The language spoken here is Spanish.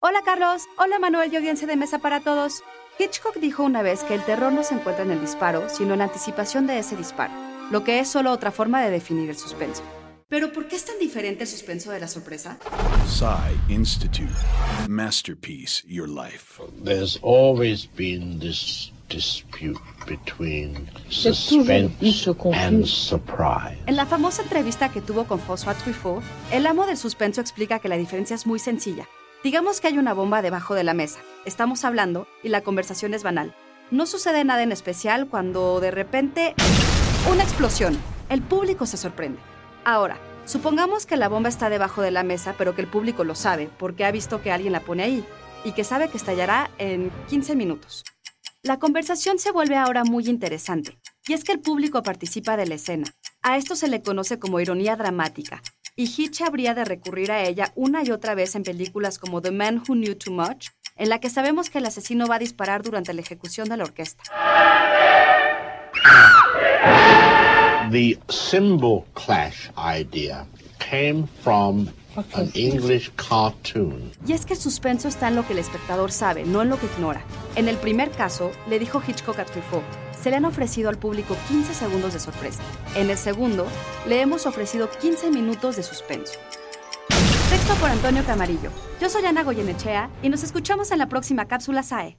Hola Carlos, hola Manuel y audiencia de mesa para todos. Hitchcock dijo una vez que el terror no se encuentra en el disparo, sino en la anticipación de ese disparo, lo que es solo otra forma de definir el suspenso. Pero ¿por qué es tan diferente el suspenso de la sorpresa? Psy Institute. Masterpiece, your life. There's always been this dispute between suspense and surprise. En la famosa entrevista que tuvo con François Truffaut, el amo del suspenso explica que la diferencia es muy sencilla. Digamos que hay una bomba debajo de la mesa. Estamos hablando y la conversación es banal. No sucede nada en especial cuando de repente una explosión. El público se sorprende. Ahora, supongamos que la bomba está debajo de la mesa, pero que el público lo sabe porque ha visto que alguien la pone ahí y que sabe que estallará en 15 minutos. La conversación se vuelve ahora muy interesante, y es que el público participa de la escena. A esto se le conoce como ironía dramática, y Hitch habría de recurrir a ella una y otra vez en películas como The Man Who Knew Too Much, en la que sabemos que el asesino va a disparar durante la ejecución de la orquesta. The symbol clash idea came from an English cartoon. Y es que el suspenso está en lo que el espectador sabe, no en lo que ignora. En el primer caso, le dijo Hitchcock a Truffaut, se le han ofrecido al público 15 segundos de sorpresa. En el segundo, le hemos ofrecido 15 minutos de suspenso. Texto por Antonio Camarillo. Yo soy Ana Goyenechea y nos escuchamos en la próxima cápsula SAE.